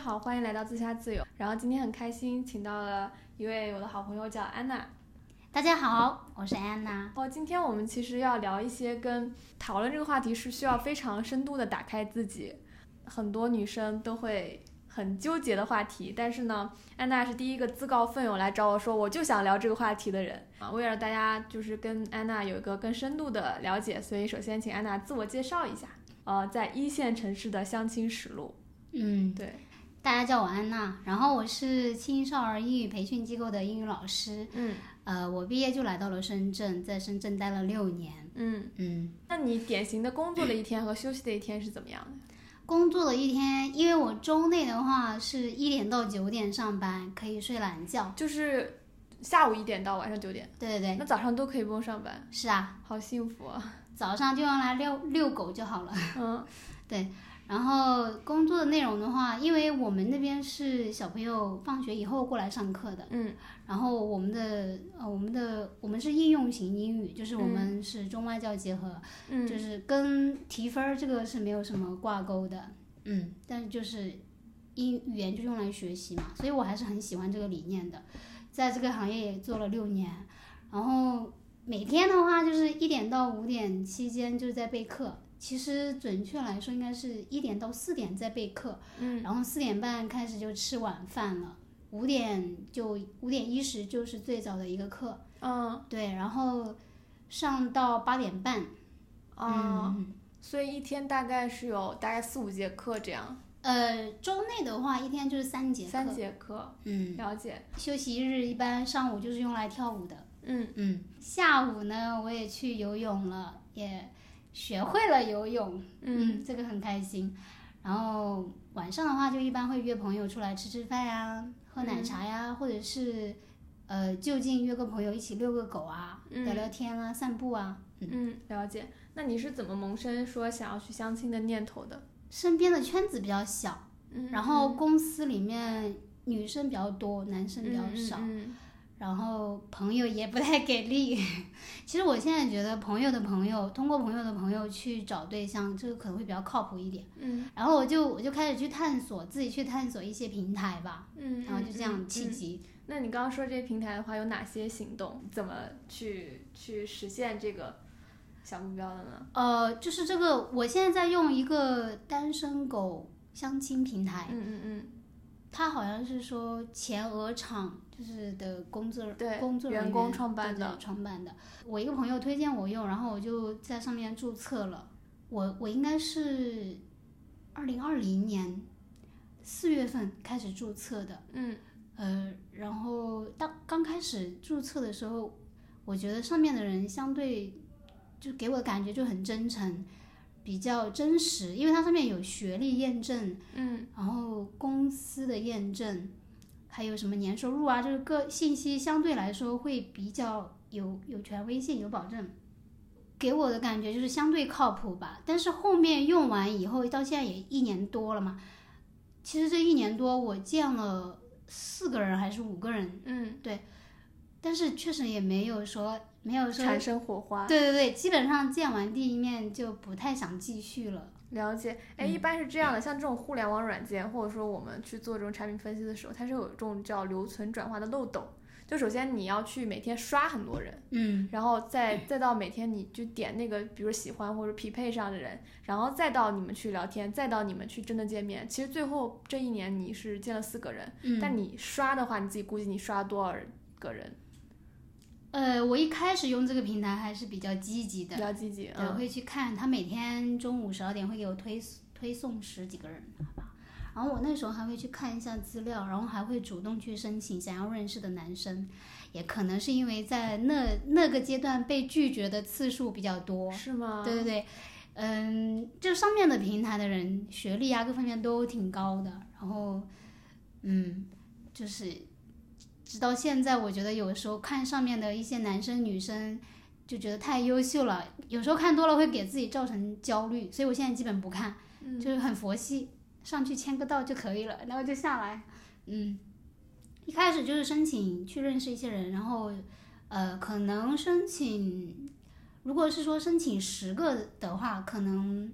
好，欢迎来到自洽自由。然后今天很开心，请到了一位我的好朋友，叫安娜。大家好，我是安娜。哦，今天我们其实要聊一些跟讨论这个话题是需要非常深度的打开自己，很多女生都会很纠结的话题。但是呢，安娜是第一个自告奋勇来找我说，我就想聊这个话题的人啊。为了大家就是跟安娜有一个更深度的了解，所以首先请安娜自我介绍一下。呃，在一线城市的相亲实录。嗯，对，大家叫我安娜，然后我是青少儿英语培训机构的英语老师。嗯呃，我毕业就来到了深圳，在深圳待了六年。嗯，嗯，那你典型的工作的一天和休息的一天是怎么样的？工作的一天，因为我周内的话是一点到九点上班，可以睡懒觉。就是下午一点到晚上九点，对对对，那早上都可以不用上班，是啊，好幸福啊！早上就用来遛遛狗就好了。嗯 然后工作的内容的话，因为我们那边是小朋友放学以后过来上课的，嗯然后我们的呃我们的我们是应用型英语，就是我们是中外教结合，嗯，就是跟提分儿这个是没有什么挂钩的，嗯，但是就是英语言就用来学习嘛，所以我还是很喜欢这个理念的，在这个行业也做了六年，然后每天的话就是一点到五点期间就是在备课。其实准确来说，应该是一点到四点在备课，嗯然后四点半开始就吃晚饭了，五点就五点一十就是最早的一个课，嗯。对，然后上到八点半，哦，嗯，所以一天大概是有大概四五节课这样，呃，周内的话一天就是三节课，三节。课，嗯，了解。休息日一般上午就是用来跳舞的，嗯。嗯，下午呢我也去游泳了，也学会了游泳，嗯这个很开心。然后晚上的话，就一般会约朋友出来吃吃饭呀，喝奶茶呀，或者是呃就近约个朋友一起遛个狗啊，嗯聊聊天啊，散步啊。嗯，了解。那你是怎么萌生说想要去相亲的念头的？身边的圈子比较小，嗯，然后公司里面女生比较多，男生比较少，嗯然后朋友也不太给力。其实我现在觉得朋友的朋友，通过朋友的朋友去找对象，这个可能会比较靠谱一点。嗯然后我就我就开始去探索，自己去探索一些平台吧，嗯，然后就这样契嗯。机。那你刚刚说这些平台的话，有哪些行动？怎么去去实现这个小目标的呢？呃，就是这个，我现在在用一个单身狗相亲平台，嗯嗯嗯，它好像是说前鹅厂就是的工作对工作人员工创办的创办的。我一个朋友推荐我用，然后我就在上面注册了。我我应该是二零二零年四月份开始注册的，嗯呃，然后当刚开始注册的时候，我觉得上面的人相对就给我的感觉就很真诚，比较真实，因为它上面有学历验证，嗯然后公司的验证，还有什么年收入啊，就是各信息相对来说会比较有有权威性、有保证。给我的感觉就是相对靠谱吧，但是后面用完以后，到现在也一年多了嘛。其实这一年多，我见了四个人还是五个人，嗯，但是确实也没有说没有说，产生火花。对对对，基本上见完第一面就不太想继续了。了解，哎，嗯一般是这样的，像这种互联网软件，或者说我们去做这种产品分析的时候，它是有这种叫留存转化的漏斗。就首先你要去每天刷很多人，嗯然后再再到每天你就点那个，比如喜欢或者匹配上的人，然后再到你们去聊天，再到你们去真的见面。其实最后这一年你是见了四个人，嗯，但你刷的话，你自己估计你刷多少个人？呃，我一开始用这个平台还是比较积极的比，较积极，对，嗯会去看他每天中午十二点会给我推推送十几个人，好吧。然后我那时候还会去看一下资料，然后还会主动去申请想要认识的男生，也可能是因为在那那个阶段被拒绝的次数比较多，是吗？对对对，嗯，这上面的平台的人学历啊各方面都挺高的，然后嗯，就是直到现在，我觉得有时候看上面的一些男生女生。就觉得太优秀了，有时候看多了会给自己造成焦虑，所以我现在基本不看，嗯就是很佛系，上去签个到就可以了，然后就下来。嗯，一开始就是申请去认识一些人，然后呃，可能申请，如果是说申请十个的话，可能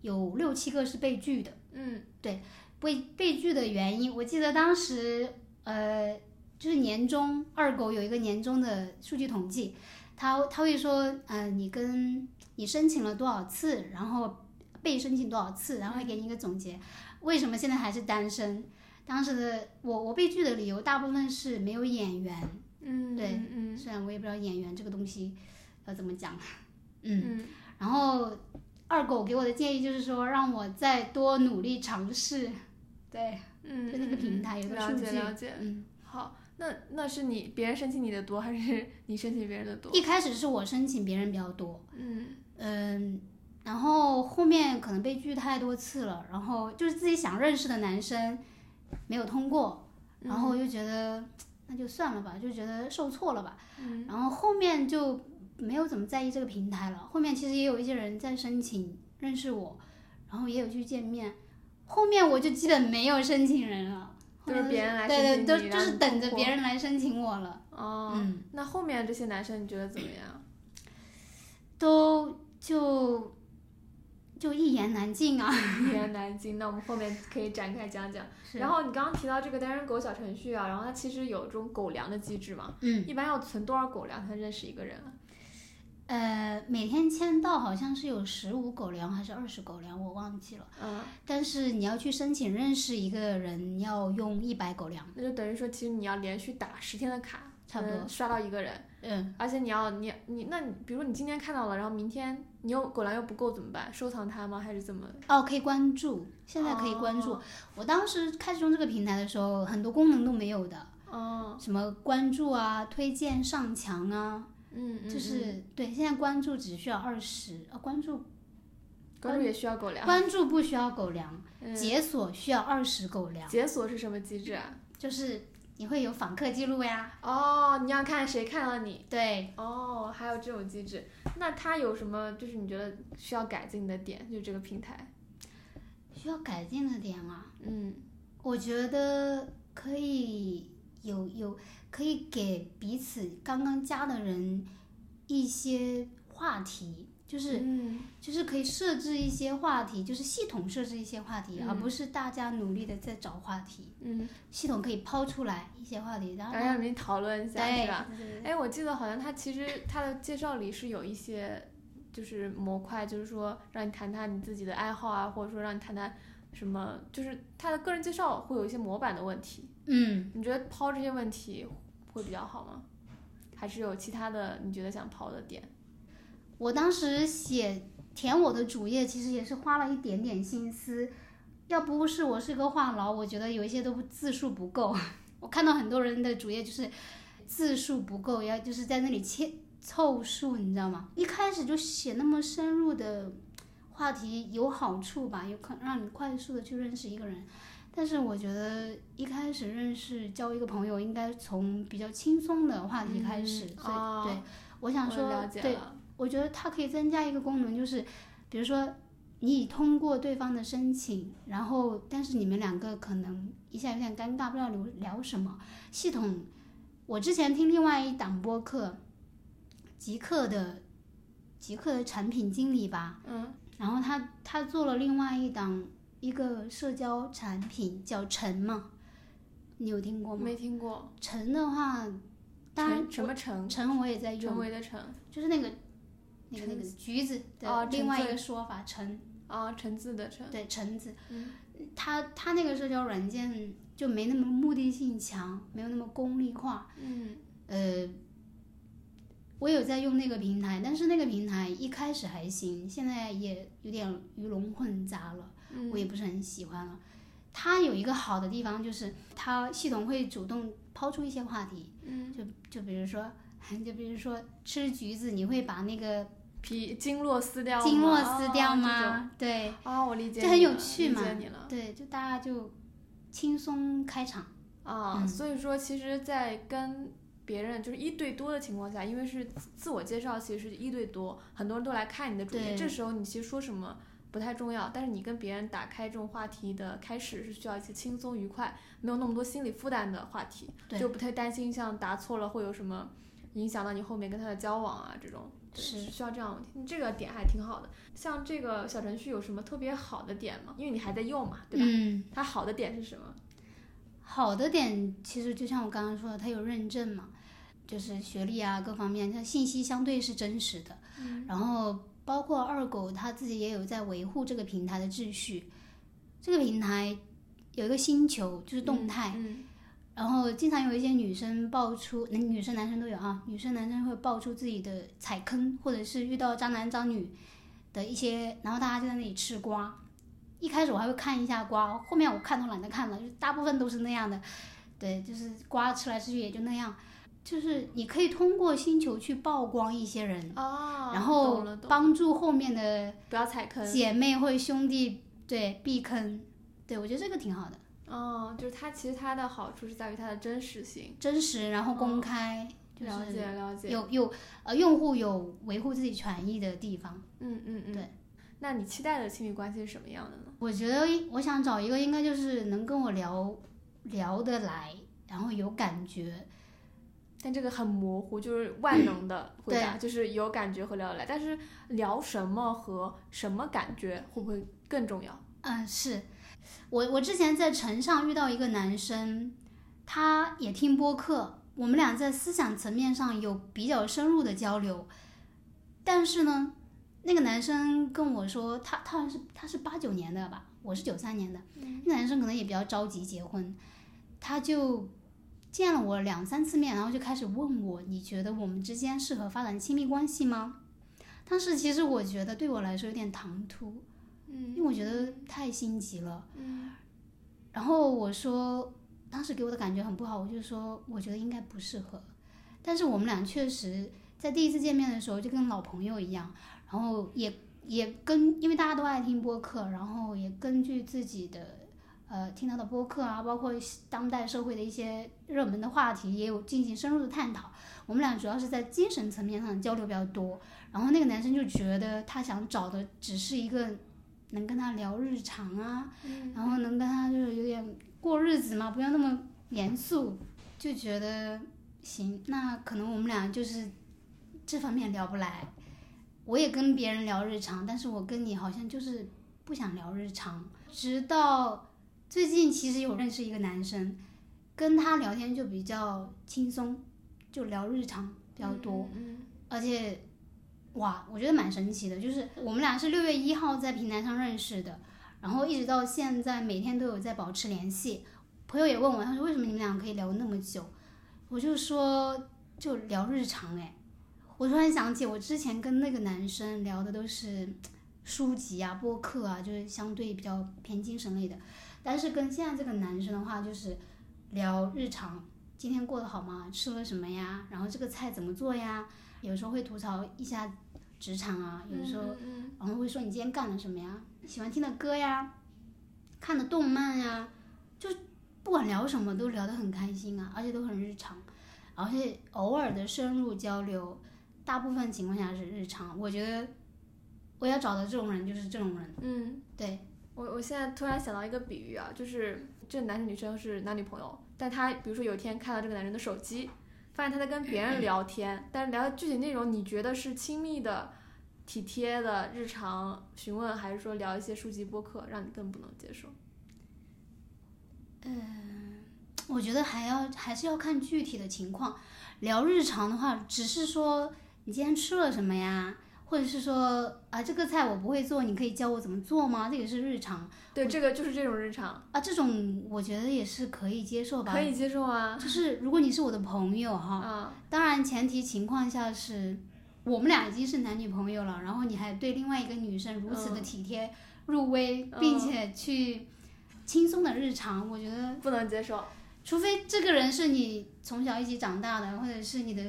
有六七个是被拒的。嗯对被被拒的原因，我记得当时呃，就是年终二狗有一个年终的数据统计，他他会说，呃，你跟你申请了多少次，然后被申请多少次，然后会给你一个总结，为什么现在还是单身？当时的我我被拒的理由大部分是没有眼缘，嗯，对嗯虽然我也不知道眼缘这个东西要怎么讲，嗯。嗯然后二狗给我的建议就是说，让我再多努力尝试。对，嗯，就那个平台有个了数据解了解。嗯，好，那那是你别人申请你的多，还是 你申请别人的多？一开始是我申请别人比较多，嗯嗯，然后后面可能被拒太多次了，然后就是自己想认识的男生没有通过，然后我就觉得那就算了吧，就觉得受挫了吧，嗯然后后面就没有怎么在意这个平台了。后面其实也有一些人在申请认识我，然后也有去见面。后面我就基本没有申请人了，都是别人来对对，申请都就你然后你是等着别人来申请我了。哦，嗯，那后面这些男生你觉得怎么样？都就就一言难尽啊。一言难尽。那我们后面可以展开讲讲。然后你刚刚提到这个单身狗小程序啊，然后它其实有这种狗粮的机制嘛，嗯，一般要存多少狗粮才认识一个人啊？呃，每天签到好像是有十五狗粮还是二十狗粮，我忘记了。嗯，但是你要去申请认识一个人，要用一百狗粮，那就等于说，其实你要连续打十天的卡，差不多刷到一个人。嗯，而且你要你你那你比如说你今天看到了，然后明天你又狗粮又不够怎么办？收藏它吗？还是怎么？哦，可以关注，现在可以关注。哦我当时开始用这个平台的时候，很多功能都没有的，哦，什么关注啊、推荐上墙啊，嗯，嗯就是、对。现在关注只需要二十，呃，关注关注也需要狗粮。关注不需要狗粮，嗯解锁需要二十狗粮，解锁是什么机制啊？就是你会有访客记录呀。哦，你要看谁看了你。对，哦，还有这种机制，那它有什么就是你觉得需要改进的点？就这个平台，需要改进的点啊，嗯我觉得可以有有可以给彼此刚刚加的人一些话题，就是嗯就是可以设置一些话题，就是系统设置一些话题，嗯而不是大家努力的在找话题。嗯，系统可以抛出来一些话题，然后让你们讨论一下，对是吧？哎，我记得好像他其实他的介绍里是有一些就是模块，就是说让你谈谈你自己的爱好啊，或者说让你谈谈什么，就是他的个人介绍会有一些模板的问题。嗯，你觉得抛这些问题会比较好吗？还是有其他的你觉得想抛的点？我当时写填我的主页，其实也是花了一点点心思。要不是我是个话痨，我觉得有一些都字数不够。我看到很多人的主页就是字数不够，要就是在那里切凑数，你知道吗？一开始就写那么深入的话题有好处吧，有可能让你快速的去认识一个人。但是我觉得一开始认识交一个朋友，应该从比较轻松的话题开始。嗯所以、哦对，我想说，我了解对，我觉得它可以增加一个功能，就是比如说你通过对方的申请，然后但是你们两个可能一下有点尴尬，不知道聊聊什么。系统，我之前听另外一档播客，极客的极客的产品经理吧，嗯然后他他做了另外一档一个社交产品叫橙嘛，你有听过吗？没听过。橙的话，当然什么橙？橙我也在用陈，为的橙。就是那个那个那个橘子哦的另外一个说法，橙啊，橙子的橙。对橙子，嗯它它那个社交软件就没那么目的性强，没有那么功利化。嗯呃，我有在用那个平台，但是那个平台一开始还行，现在也有点鱼龙混杂了，嗯我也不是很喜欢了。它有一个好的地方就是它系统会主动抛出一些话题，嗯，就就比如说。就比如说吃橘子，你会把那个皮经络撕掉吗，经络撕掉哦吗？对，啊哦，我理解了，这很有趣嘛理解你了。对，就大家就轻松开场。啊，嗯所以说，其实，在跟别人就是一对多的情况下，因为是自自我介绍，其实是一对多，很多人都来看你的主页，这时候你其实说什么不太重要，但是你跟别人打开这种话题的开始是需要一些轻松愉快，没有那么多心理负担的话题，对就不太担心像答错了会有什么影响到你后面跟他的交往啊，这种对是需要这样，这个点还挺好的。像这个小程序有什么特别好的点吗？因为你还在用嘛，对吧？嗯，它好的点是什么？好的点其实就像我刚刚说的，它有认证嘛，就是学历啊各方面，它信息相对是真实的。嗯然后包括二狗他自己也有在维护这个平台的秩序。这个平台有一个星球，就是动态，嗯然后经常有一些女生爆出，男女生男生都有啊，女生男生会爆出自己的踩坑，或者是遇到渣男渣女的一些，然后大家就在那里吃瓜。一开始我还会看一下瓜，后面我看都懒得看了，就大部分都是那样的，对，就是瓜吃来吃去也就那样。就是你可以通过星球去曝光一些人，哦，然后帮助后面的不要踩坑。姐妹或者兄弟对避坑，对我觉得这个挺好的，哦，就是它其实它的好处是在于它的真实性。真实然后公开，就了解了解。有有呃用户有维护自己权益的地方。嗯嗯嗯。对。那你期待的亲密关系是什么样的呢？我觉得我想找一个应该就是能跟我聊聊得来，然后有感觉，但这个很模糊，就是 万能的回答，对就是有感觉和聊得来。但是聊什么和什么感觉会不会更重要？嗯，是我我之前在城上遇到一个男生，他也听播客，我们俩在思想层面上有比较深入的交流，但是呢，那个男生跟我说，他他好像是他是八九年的吧，我是九三年的，那男生可能也比较着急结婚，他就见了我两三次面，然后就开始问我，你觉得我们之间适合发展亲密关系吗？当时其实我觉得对我来说有点唐突，嗯因为我觉得太心急了。嗯然后我说，当时给我的感觉很不好，我就说我觉得应该不适合。但是我们俩确实在第一次见面的时候就跟老朋友一样，然后也也跟因为大家都爱听播客，然后也根据自己的呃听到的播客啊，包括当代社会的一些热门的话题，也有进行深入的探讨。我们俩主要是在精神层面上交流比较多。然后那个男生就觉得他想找的只是一个能跟他聊日常啊，嗯然后能跟他就是有点过日子嘛，不要那么严肃，就觉得行，那可能我们俩就是这方面聊不来。我也跟别人聊日常，但是我跟你好像就是不想聊日常。直到最近，其实有认识一个男生，跟他聊天就比较轻松，就聊日常比较多。嗯而且，哇，我觉得蛮神奇的，就是我们俩是六月一号在平台上认识的，然后一直到现在每天都有在保持联系。朋友也问我，他说为什么你们俩可以聊那么久？我就说就聊日常哎。我突然想起我之前跟那个男生聊的都是书籍啊、播客啊，就是相对比较偏精神类的，但是跟现在这个男生的话就是聊日常，今天过得好吗？吃了什么呀？然后这个菜怎么做呀？有时候会吐槽一下职场啊，有时候，嗯然后会说你今天干了什么呀？喜欢听的歌呀，看的动漫呀，就不管聊什么都聊得很开心啊，而且都很日常，而且偶尔的深入交流，大部分情况下是日常。我觉得我要找的这种人就是这种人，嗯，对，我我现在突然想到一个比喻啊，就是这男女生是男女朋友，但他比如说有一天看到这个男人的手机，发现他在跟别人聊天，但是聊的具体内容你觉得是亲密的、体贴的日常询问，还是说聊一些书籍播客，让你更不能接受？嗯我觉得还要还是要看具体的情况。聊日常的话，只是说你今天吃了什么呀，或者是说啊这个菜我不会做，你可以教我怎么做吗？这也是日常对，这个就是这种日常，啊，这种我觉得也是可以接受吧。可以接受啊。就是如果你是我的朋友哈，啊，当然前提情况下是我们俩已经是男女朋友了，然后你还对另外一个女生如此的嗯体贴入微，并且去轻松的日常，我觉得不能接受。除非这个人是你从小一起长大的，或者是你的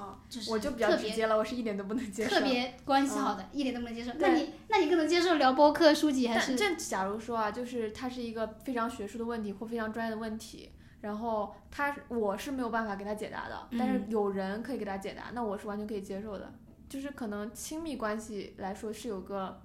啊，就是我就比较直接了，我是一点都不能接受。特别关系好的，一点都不能接受。那你那你更能接受聊播客、书籍还是？这假如说啊，就是它是一个非常学术的问题或非常专业的问题，然后他我是没有办法给他解答的，但是有人可以给他解答，那我是完全可以接受的。就是可能亲密关系来说是有个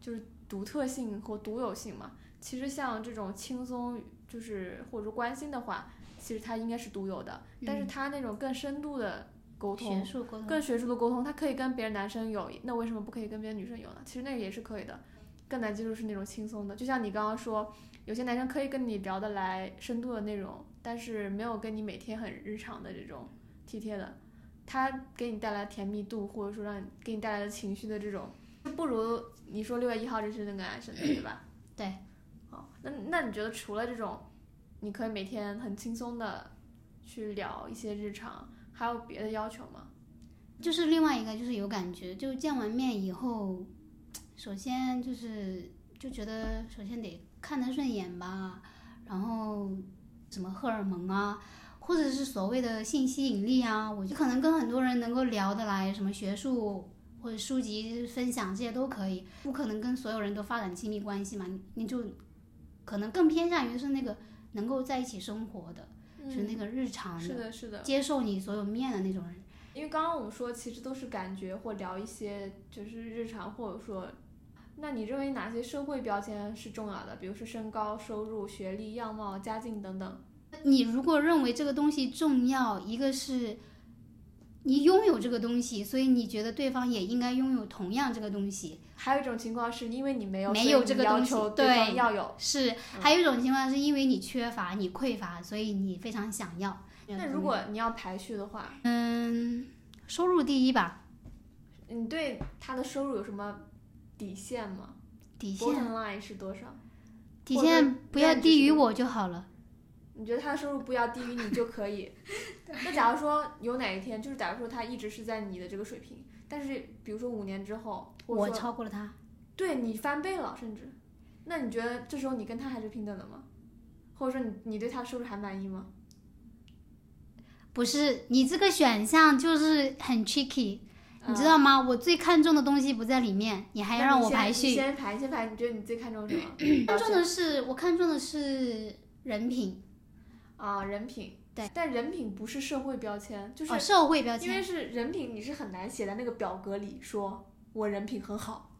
就是独特性和独有性嘛。其实像这种轻松就是或者说关心的话，其实它应该是独有的，但是它那种更深度的沟通学，术沟通，更学术的沟通，他可以跟别的男生有，那为什么不可以跟别的女生有呢？其实那个也是可以的。更难接受是那种轻松的，就像你刚刚说，有些男生可以跟你聊得来深度的内容，但是没有跟你每天很日常的这种体贴的，他给你带来甜蜜度，或者说让你给你带来的情绪的这种，不如你说六月一号这是那个男生的，对吧？对。哦，那那你觉得除了这种，你可以每天很轻松的去聊一些日常，还有别的要求吗？就是另外一个就是有感觉，就见完面以后，首先就是就觉得首先得看得顺眼吧，然后什么荷尔蒙啊，或者是所谓的性吸引力啊，我就可能跟很多人能够聊得来，什么学术或者书籍分享这些都可以，不可能跟所有人都发展亲密关系嘛，你就可能更偏向于是那个能够在一起生活的，是那个日常的是的，是的。接受你所有面的那种人。因为刚刚我们说，其实都是感觉或聊一些就是日常，或者说，那你认为哪些社会标签是重要的？比如说身高、收入、学历、样貌、家境等等。你如果认为这个东西重要，一个是你拥有这个东西，所以你觉得对方也应该拥有同样这个东西。还有一种情况是因为你没有，没有这个东西对方要有。是，还有一种情况是因为你缺乏、你匮乏，所以你非常想要。那如果你要排序的话，嗯，收入第一吧，你对他的收入有什么底线吗底线 line 是多少？底线不要低于我就好了。你觉得他的收入不要低于你就可以？那假如说有哪一天，就是假如说他一直是在你的这个水平，但是比如说五年之后，我超过了他，对你翻倍了，甚至，那你觉得这时候你跟他还是平等的吗？或者说你你对他收入还满意吗？不是你这个选项就是很 tricky，你知嗯道吗？我最看重的东西不在里面，你还那你先你让我排序。先排，先排，你觉得你最看重什么？看重的是我看重的是人品，啊，人品。对，但人品不是社会标签，就是哦，社会标签因为。是人品，你是很难写在那个表格里说我人品很好。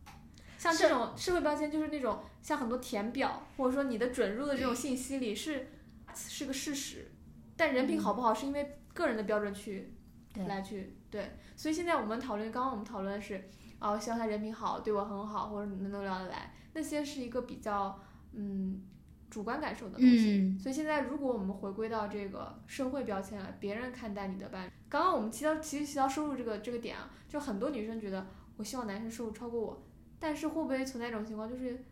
像这种社会标签，就是那种像很多填表或者说你的准入的这种信息里是是个事实，但人品好不好是因为个人的标准去对来去对。所以现在我们讨论，刚刚我们讨论的是，哦，希望他人品好，对我很好，或者能够聊得来，那些是一个比较嗯主观感受的东西。嗯，所以现在，如果我们回归到这个社会标签来，别人看待你的伴侣，刚刚我们提到其实提到收入这个这个点啊，就很多女生觉得我希望男生收入超过我，但是会不会存在一种情况，就是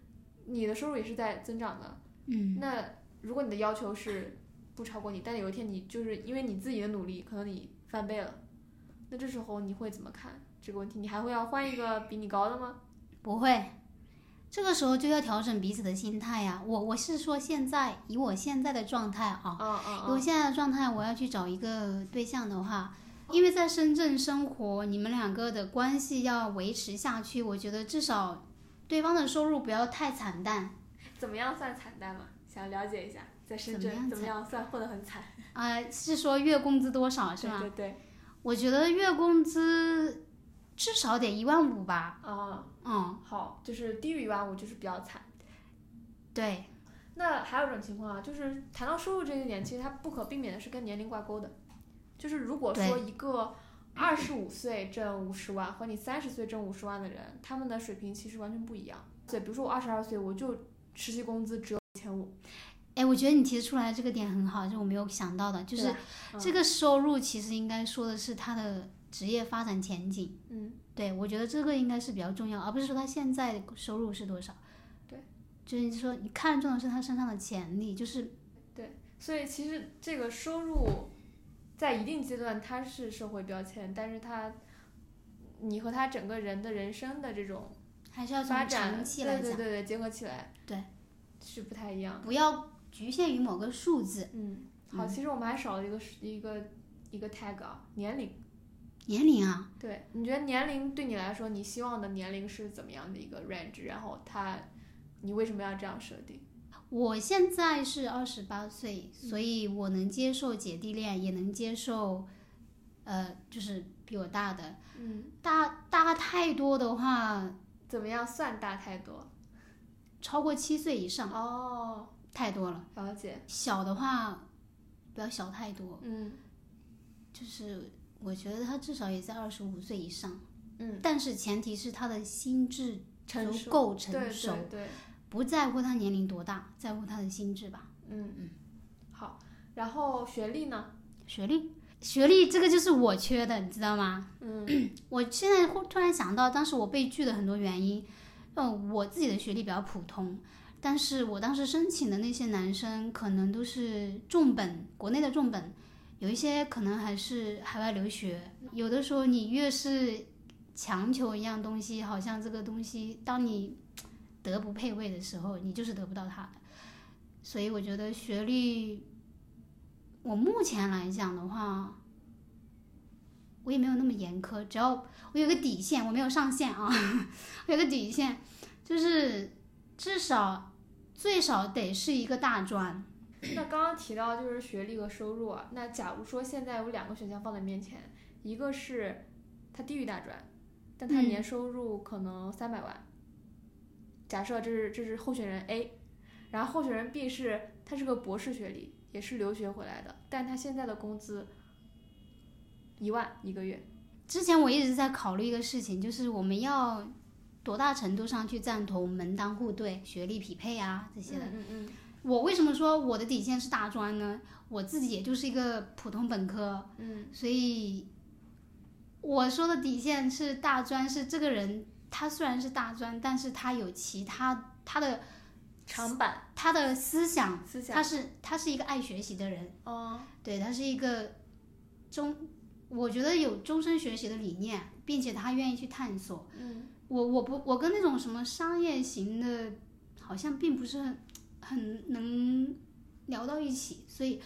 你的收入也是在增长的？嗯，那如果你的要求是不超过你，但有一天你就是因为你自己的努力，可能你翻倍了，那这时候你会怎么看这个问题？你还会要换一个比你高的吗？不会。这个时候就要调整彼此的心态呀、我我是说现在以我现在的状态啊，啊啊以我现在的状态，我要去找一个对象的话，因为在深圳生活，你们两个的关系要维持下去，我觉得至少对方的收入不要太惨淡。怎么样算惨淡嘛？想了解一下，在深怎么样圳怎么样算混得很惨？啊、是说月工资多少是吧？对对对，我觉得月工资至少得一万五吧。啊。嗯，好，就是低于一万五就是比较惨。对，那还有一种情况啊，就是谈到收入这一点，其实它不可避免的是跟年龄挂钩的。就是如果说一个二十五岁挣五十万和你三十岁挣五十万的人，他们的水平其实完全不一样。对，比如说我二十二岁，我就实习工资只有一千五，哎，我觉得你提出来这个点很好，就我没有想到的，就是这个收入其实应该说的是他的职业发展前景。嗯，对，我觉得这个应该是比较重要，而不是说他现在收入是多少。对，就是说你看重的是他身上的潜力，就是对所以其实这个收入在一定阶段它是社会标签，但是他你和他整个人的人生的这种还是要从发展，长期来讲，对对对对，结合起来，对，是不太一样。不要局限于某个数字。嗯，好，其实我们还少了一个是一个一个 tag 啊，年龄。年龄啊，对，你觉得年龄对你来说，你希望的年龄是怎么样的一个 range？然后他，你为什么要这样设定？我现在是二十八岁，所以我能接受姐弟恋，也能接受，呃，就是比我大的。嗯，大大太多的话，怎么样算大太多？超过七岁以上哦，太多了。了解。小的话，不要小太多。嗯就是我觉得他至少也在二十五岁以上，嗯，但是前提是他的心智足成熟够成熟，对对，不在乎他年龄多大，在乎他的心智吧。嗯嗯，好，然后学历呢？学历，学历这个就是我缺的，你知道吗？嗯 我现在忽突然想到，当时我被拒的很多原因，嗯，我自己的学历比较普通，但是我当时申请的那些男生可能都是重本，国内的重本，有一些可能还是海外留学。有的时候你越是强求一样东西，好像这个东西当你德不配位的时候，你就是得不到它的。所以我觉得学历，我目前来讲的话，我也没有那么严苛，只要我有个底线，我没有上限啊，我有个底线，就是至少最少得是一个大专。那刚刚提到就是学历和收入啊，那假如说现在有两个选项放在面前，一个是他低于大专，但他嗯。年收入可能三百万，假设这是这是候选人 A，然后候选人 B 是他是个博士学历，也是留学回来的，但他现在的工资一万一个月，之前我一直在考虑一个事情，就是我们要多大程度上去赞同门当户对、学历匹配啊这些的。嗯嗯我为什么说我的底线是大专呢？我自己也就是一个普通本科，嗯。所以我说的底线是大专，是这个人他虽然是大专，但是他有其他他的长板。他的思想，思想。他，是他是一个爱学习的人，哦，对他是一个终，我觉得有终身学习的理念，并且他愿意去探索。嗯。我我不我跟那种什么商业型的，好像并不是很很能聊到一起，所以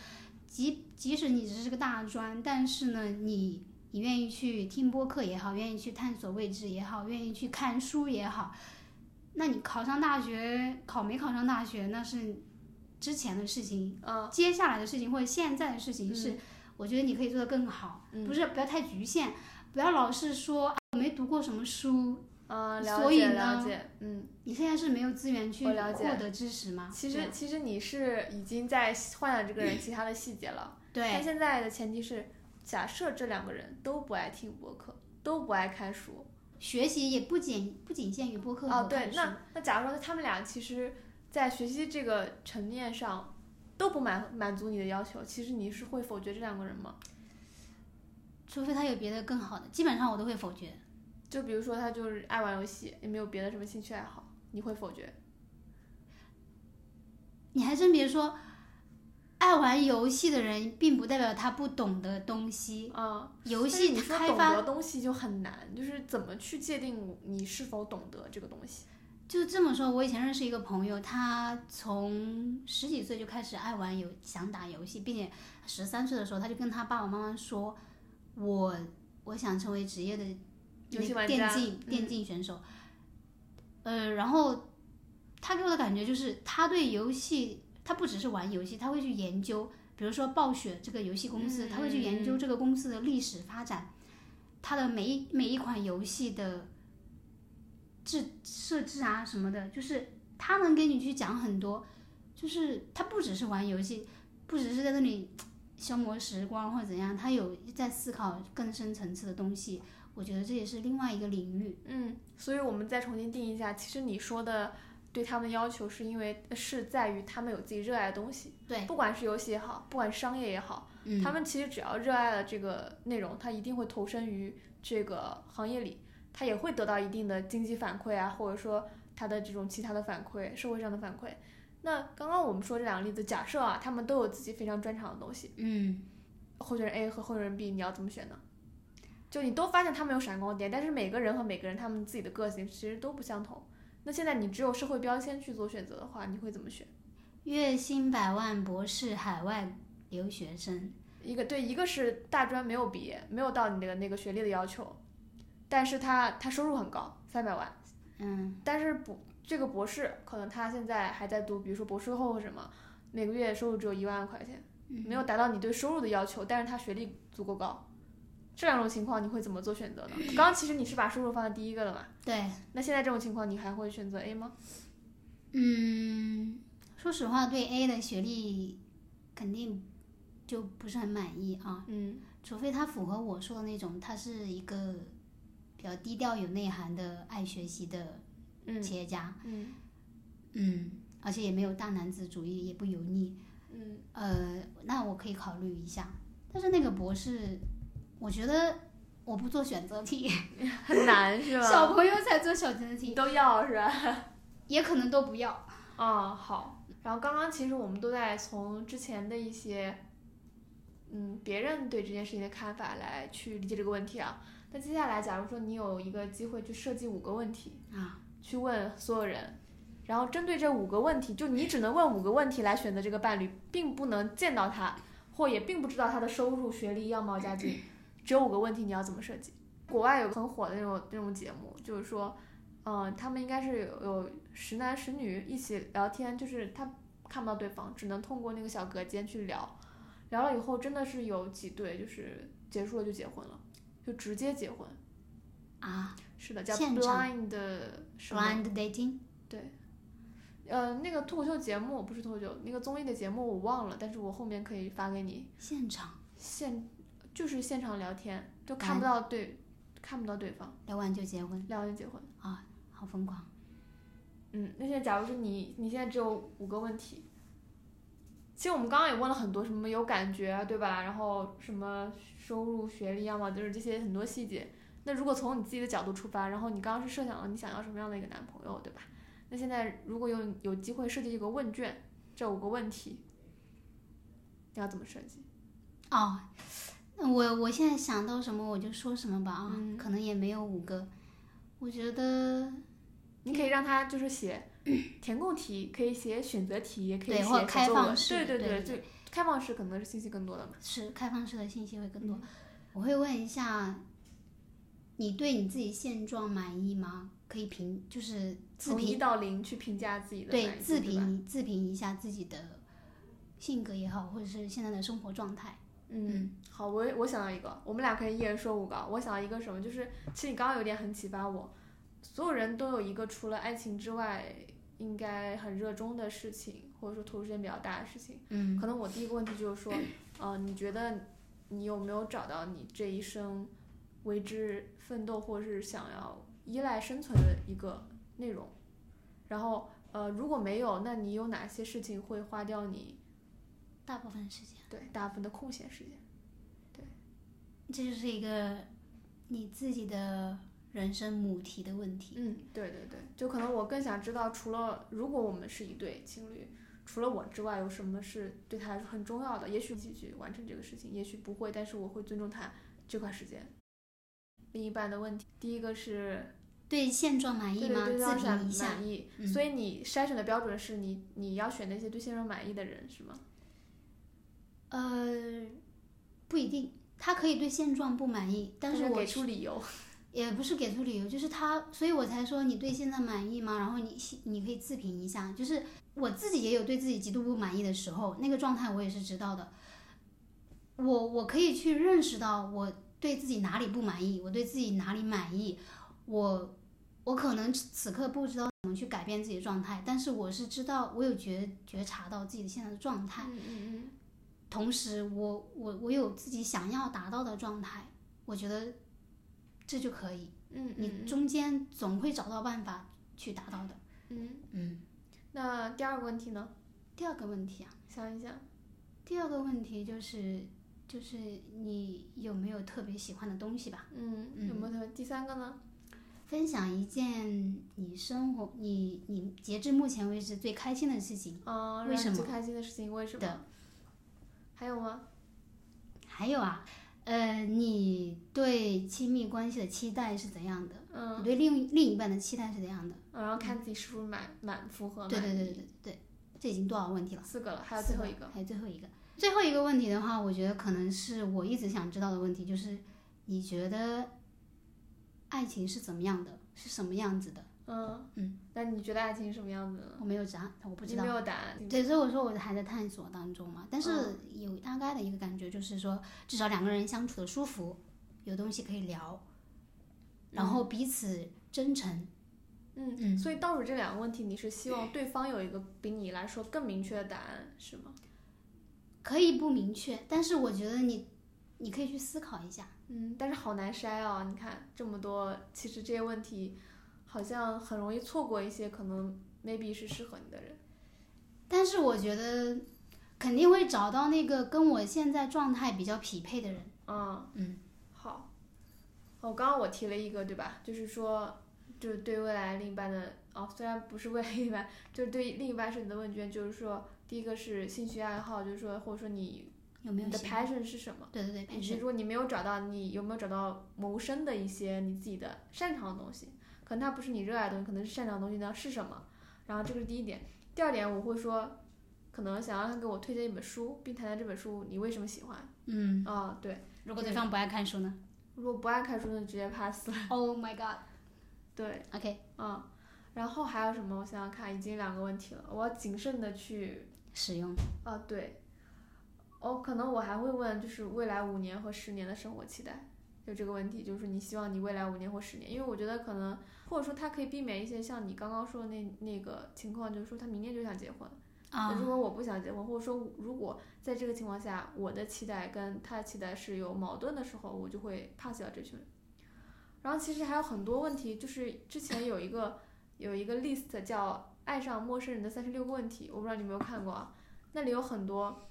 即即使你只是个大专，但是呢，你你愿意去听播客也好，愿意去探索未知也好，愿意去看书也好，那你考上大学，考没考上大学那是之前的事情，嗯。接下来的事情或者现在的事情是，嗯我觉得你可以做得更好，嗯。不是不要太局限，不要老是说啊我没读过什么书，嗯，了所以了解，嗯。你现在是没有资源去获得知识吗？其实其实你是已经在幻想这个人 其他的细节了，但对现在的前提是，假设这两个人都不爱听播客，都不爱看书。学习也不仅不仅限于播客哦，对那那假如说他们俩其实，在学习这个层面上都不满满足你的要求，其实你是会否决这两个人吗？除非他有别的更好的，基本上我都会否决。就比如说他就是爱玩游戏，也没有别的什么兴趣爱好，你会否决？你还真别说，爱玩游戏的人，并不代表他不懂得东西。啊、游戏你说懂开发得东西就很难，就是怎么去界定你是否懂得这个东西？就这么说，我以前认识一个朋友，他从十几岁就开始爱玩游，想打游戏，并且十三岁的时候，他就跟他爸爸妈妈说：“我我想成为职业的那游戏玩家电竞嗯电竞选手。呃，然后他给我的感觉就是，他对游戏，他不只是玩游戏，他会去研究，比如说暴雪这个游戏公司，嗯他会去研究这个公司的历史发展，它的每一每一款游戏的制设置啊什么的，就是他能给你去讲很多，就是他不只是玩游戏，不只是在那里消磨时光或者怎样，他有在思考更深层次的东西。我觉得这也是另外一个领域。嗯，所以我们再重新定义一下，其实你说的对他们的要求，是因为是在于他们有自己热爱的东西，对，不管是游戏也好，不管是商业也好，嗯，他们其实只要热爱了这个内容，他一定会投身于这个行业里，他也会得到一定的经济反馈啊，或者说他的这种其他的反馈，社会上的反馈。那刚刚我们说这两个例子，假设啊，他们都有自己非常专长的东西，嗯，候选人 A 和候选人 B，你要怎么选呢？就你都发现他们有闪光点，但是每个人和每个人他们自己的个性其实都不相同。那现在你只有社会标签去做选择的话，你会怎么选？月薪百万博士海外留学生，一个对，一个是大专没有毕业，没有到你的那个学历的要求，但是他他收入很高，三百万，嗯。但是博这个博士可能他现在还在读，比如说博士后或什么，每个月收入只有一万块钱，嗯。没有达到你对收入的要求，但是他学历足够高，这两种情况你会怎么做选择呢？刚刚其实你是把输入放在第一个了嘛？对，那现在这种情况你还会选择 A 吗？嗯，说实话，对 A 的学历肯定就不是很满意啊。嗯除非他符合我说的那种，他是一个比较低调、有内涵的、爱学习的嗯企业家，嗯嗯，而且也没有大男子主义，也不油腻，嗯呃，那我可以考虑一下。但是那个博士，我觉得我不做选择题，很难是吧？小朋友才做选择题，都要是吧？也可能都不要。啊、好。然后刚刚其实我们都在从之前的一些，嗯，别人对这件事情的看法来去理解这个问题啊。那接下来，假如说你有一个机会去设计五个问题啊，去问所有人，然后针对这五个问题，就你只能问五个问题来选择这个伴侣，并不能见到他，或也并不知道他的收入、学历、样貌、家境，只有五个问题，你要怎么设计？国外有个很火的那种那种节目，就是说，嗯、他们应该是有有十男十女一起聊天，就是他看不到对方，只能通过那个小隔间去聊，聊了以后真的是有几对就是结束了就结婚了，就直接结婚。啊是的，叫 blind，blind dating 对呃，那个脱口秀节目不是脱口秀，那个综艺的节目我忘了，但是我后面可以发给你。现场现就是现场聊天，就看不到对，看不到对方，聊完就结婚，聊完就结婚啊。好疯狂。嗯，那现在假如说你你现在只有五个问题，其实我们刚刚也问了很多，什么有感觉啊，对吧？然后什么收入、学历、样貌，就是这些很多细节。那如果从你自己的角度出发，然后你刚刚是设想了你想要什么样的一个男朋友，对吧？那现在如果有有机会设计一个问卷，这五个问题，你要怎么设计？哦，那我我现在想到什么我就说什么吧啊，嗯可能也没有五个。我觉得你可以让他就是写填空题，可以写选择题，也可以写或开放式对对对就开放式可能是信息更多的嘛。是开放式的信息会更嗯多。我会问一下，你对你自己现状满意吗？可以评，就是自从一评，到零去评价自己的对自评自评一下自己的性格也好，或者是现在的生活状态。嗯，好，我我想到一个，我们俩可以一人说五个。我想到一个什么，就是其实你刚刚有点很启发我，所有人都有一个除了爱情之外应该很热衷的事情，或者说投入时间比较大的事情。嗯可能我第一个问题就是说，呃，你觉得你有没有找到你这一生为之奋斗或是想要依赖生存的一个内容？然后，呃，如果没有，那你有哪些事情会花掉你大部分时间，对大部分的空闲时间？对这就是一个你自己的人生母题的问题。嗯，对对对，就可能我更想知道，除了如果我们是一对情侣，除了我之外，有什么是对他来说很重要的？也许一起去完成这个事情，也许不会，但是我会尊重他这块时间。另一半的问题，第一个是对现状满意吗？对对对，自方想评一下。满意，嗯所以你筛选的标准是你你要选那些对现状满意的人，是吗？呃，不一定，他可以对现状不满意，但是我给出理由。也不是给出理由，就是他，所以我才说你对现在满意吗？然后你你可以自评一下，就是我自己也有对自己极度不满意的时候，那个状态我也是知道的。我我可以去认识到我对自己哪里不满意，我对自己哪里满意，我我可能此刻不知道怎么去改变自己的状态，但是我是知道我有觉觉察到自己现在的状态，嗯嗯同时我我我有自己想要达到的状态，我觉得这就可以。嗯嗯你中间总会找到办法去达到的。嗯。嗯，那第二个问题呢？第二个问题啊，想一想。第二个问题就是就是你有没有特别喜欢的东西吧？嗯，嗯有没有？第三个呢？分享一件你生活你你截至目前为止最开心的事情。哦，为什么最开心的事情？为什么的？还有吗？还有啊，呃，你对亲密关系的期待是怎样的？你嗯，对另另一半的期待是怎样的？然后看自己是不是满满符合。对对对对对对，这已经多少问题了？四个了，还有最后一个。还有最后一个，最后一个问题的话，我觉得可能是我一直想知道的问题，就是你觉得爱情是怎么样的，是什么样子的？嗯嗯，那你觉得爱情是什么样子？我没有答案，我不知道你没。有答案。对，所以我说我还在探索当中嘛，但是嗯有大概的一个感觉，就是说至少两个人相处的舒服，有东西可以聊，然后彼此真诚。嗯嗯所以倒数这两个问题，你是希望对方有一个比你来说更明确的答案，是吗？可以不明确，但是我觉得你你可以去思考一下。嗯，但是好难筛哦。你看这么多，其实这些问题好像很容易错过一些可能 maybe 是适合你的人。但是我觉得肯定会找到那个跟我现在状态比较匹配的人。嗯嗯，好。哦，刚刚我提了一个对吧？就是说，就是对未来另一半的哦，虽然不是未来另一半，就是对另一半是你的问卷，就是说，第一个是兴趣爱好，就是说，或者说你有没有你的 passion 是什么？对对对，以及如果你没有找到，你有没有找到谋生的一些你自己的擅长的东西？可能它不是你热爱的东西，可能是擅长的东西，那是什么？然后这个是第一点。第二点，我会说，可能想让他给我推荐一本书，并谈谈这本书你为什么喜欢。嗯，啊、对。如果对方不爱看书呢如果不爱看书，那就直接 pass 了。？Oh my god。对，OK，嗯。然后还有什么？我想想看，已经两个问题了，我要谨慎的去。使用。啊，对。哦，可能我还会问，就是未来五年和十年的生活期待，就这个问题，就是你希望你未来五年或十年，因为我觉得可能，或者说他可以避免一些像你刚刚说的那那个情况，就是说他明年就想结婚，啊如果我不想结婚，或者说如果在这个情况下，我的期待跟他的期待是有矛盾的时候，我就会 pass 掉这群人。然后其实还有很多问题，就是之前有一个有一个 list 叫《爱上陌生人的三十六个问题》，我不知道你有没有看过啊？那里有很多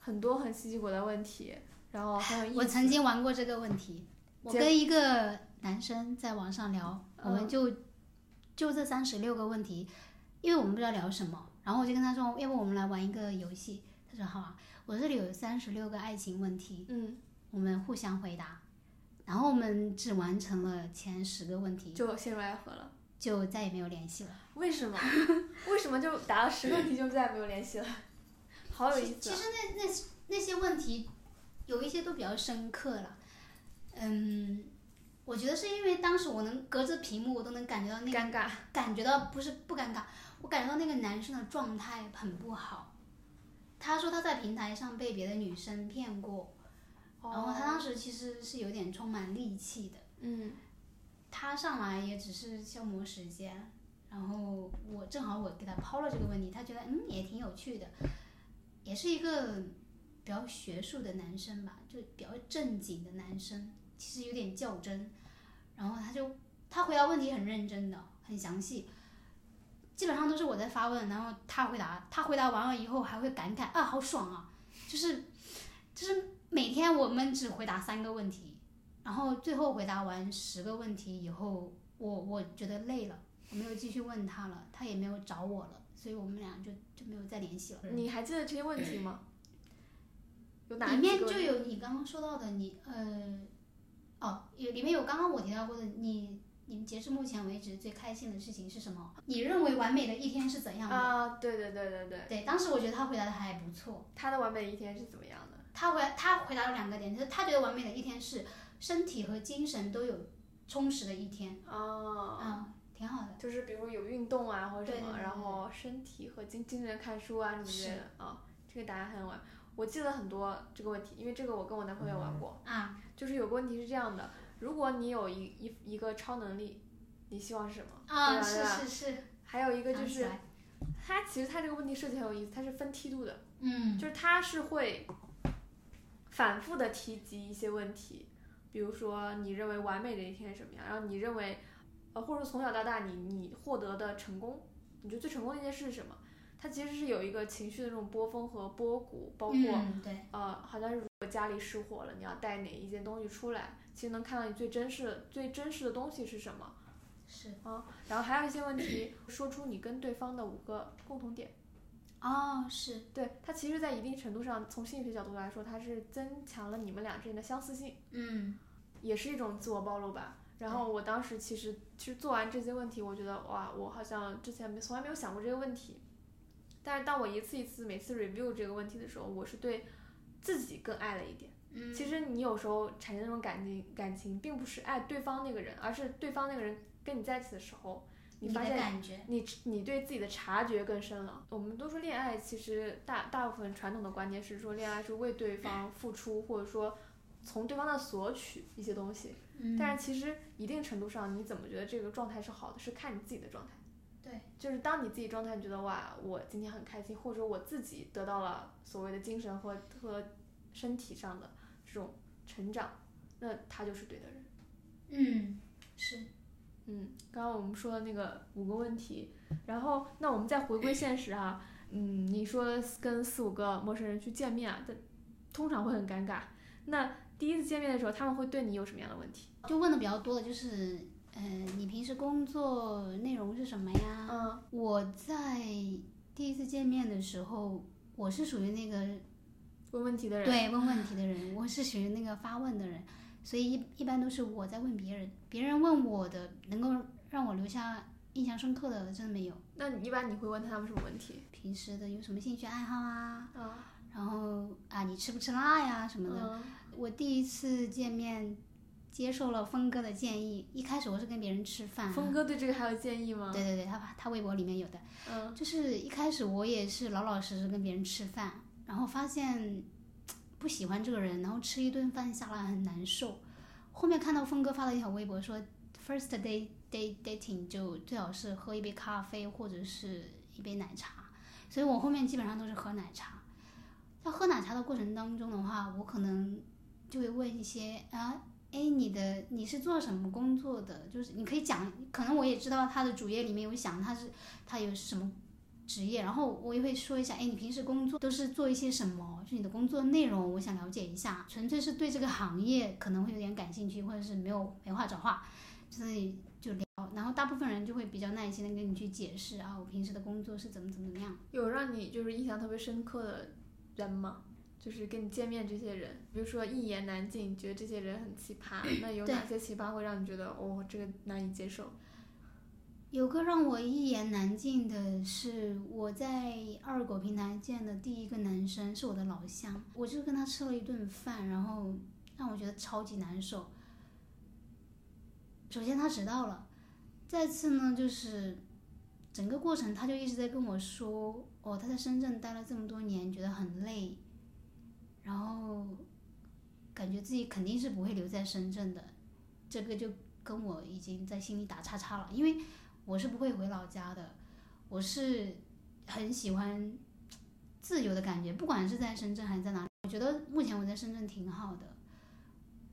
很多很稀奇古怪的问题，然后很有意思。我曾经玩过这个问题，我跟一个男生在网上聊，我们嗯就就这三十六个问题，因为我们不知道聊什么，然后我就跟他说，要不我们来玩一个游戏？他说好啊，我这里有三十六个爱情问题，嗯，我们互相回答，然后我们只完成了前十个问题，就陷入爱河了。就再也没有联系了。为什么？为什么就答了十个问题就再也没有联系了？好有意思、啊。其实那那那些问题，有一些都比较深刻了。嗯，我觉得是因为当时我能隔着屏幕，我都能感觉到那个尴尬。感觉到不是不尴尬，我感觉到那个男生的状态很不好。他说他在平台上被别的女生骗过，然后他当时其实是有点充满戾气的。嗯他上来也只是消磨时间，然后我正好我给他抛了这个问题，他觉得嗯也挺有趣的，也是一个比较学术的男生吧，就比较正经的男生，其实有点较真，然后他就他回答问题很认真的，很详细，基本上都是我在发问，然后他回答，他回答完了以后还会感慨啊好爽啊，就是 就是每天我们只回答三个问题。然后最后回答完十个问题以后，我我觉得累了，我没有继续问他了，他也没有找我了，所以我们俩就就没有再联系了。你还记得这些问题吗？有哪里面就有你刚刚说到的你，呃，哦，有里面有刚刚我提到过的你，你截至目前为止最开心的事情是什么？你认为完美的一天是怎样的？啊，对对对对对，对，当时我觉得他回答的还不错。他的完美一天是怎么样的？他回他回答了两个点，就是他觉得完美的一天是身体和精神都有充实的一天，哦，嗯，挺好的。就是比如有运动啊或者什么，对对对然后身体和精精神看书啊什么之类的啊、这个答案很晚。我记得很多这个问题，因为这个我跟我男朋友玩过，啊，就是有个问题是这样的：如果你有一一一个超能力，你希望是什么？啊，是是是，还有一个就是想起来它其实它这个问题设计很有意思，它是分梯度的，嗯就是它是会反复的提及一些问题，比如说你认为完美的一天是什么样，然后你认为，呃，或者说从小到大你你获得的成功，你觉得最成功的一件事是什么？它其实是有一个情绪的这种波峰和波谷，包括、嗯，对，呃，好像是如果家里失火了，你要带哪一件东西出来，其实能看到你最真实、最真实的东西是什么。是啊，然后还有一些问题，说出你跟对方的五个共同点。哦，是对它其实，在一定程度上，从心理学角度来说，它是增强了你们俩之间的相似性，嗯也是一种自我暴露吧。然后我当时其实其实做完这些问题，我觉得哇，我好像之前没从来没有想过这个问题。但是当我一次一次每次 review 这个问题的时候，我是对自己更爱了一点。嗯，其实你有时候产生那种感情，感情并不是爱对方那个人，而是对方那个人跟你在一起的时候，你发现你你对自己的察觉更深了。我们都说恋爱，其实大大部分传统的观念是说恋爱是为对方付出，或者说从对方那索取一些东西。嗯，但是其实一定程度上，你怎么觉得这个状态是好的，是看你自己的状态。就是当你自己状态觉得哇，我今天很开心，或者我自己得到了所谓的精神或和身体上的这种成长，那他就是对的人。嗯，是，嗯，刚刚我们说的那个五个问题，然后那我们再回归现实哈，嗯，你说跟四五个陌生人去见面啊，但通常会很尴尬。那第一次见面的时候，他们会对你有什么样的问题？就问的比较多的就是，呃，你平时工作内容是什么呀？嗯我在第一次见面的时候，我是属于那个问问题的人。对问问题的人，我是属于那个发问的人，所以一一般都是我在问别人，别人问我的能够让我留下印象深刻的真的没有。那你一般你会问他们什么问题？平时的有什么兴趣爱好啊？啊，然后啊，你吃不吃辣呀什么的。嗯我第一次见面，接受了峰哥的建议。一开始我是跟别人吃饭啊，峰哥对这个还有建议吗？对对对，他他微博里面有的，嗯就是一开始我也是老老实实跟别人吃饭，然后发现不喜欢这个人，然后吃一顿饭下来很难受。后面看到峰哥发了一条微博说，first day day dating 就最好是喝一杯咖啡或者是一杯奶茶，所以我后面基本上都是喝奶茶。在喝奶茶的过程当中的话，我可能就会问一些啊，哎，你的你是做什么工作的？就是你可以讲，可能我也知道他的主页里面有想他是他有什么职业，然后我也会说一下，哎，你平时工作都是做一些什么？就你的工作内容，我想了解一下。纯粹是对这个行业可能会有点感兴趣，或者是没有没话找话，所以就聊。然后大部分人就会比较耐心的跟你去解释啊，我平时的工作是怎么怎么怎么样。有让你就是印象特别深刻的人吗？就是跟你见面这些人，比如说一言难尽，觉得这些人很奇葩，那有哪些奇葩会让你觉得哦，这个难以接受？有个让我一言难尽的是，我在二狗平台见的第一个男生是我的老乡，我就跟他吃了一顿饭，然后让我觉得超级难受。首先他迟到了，再次呢就是整个过程他就一直在跟我说，哦他在深圳待了这么多年，觉得很累，然后感觉自己肯定是不会留在深圳的，这个就跟我已经在心里打叉叉了，因为。我是不会回老家的，我是很喜欢自由的感觉，不管是在深圳还是在哪里，我觉得目前我在深圳挺好的，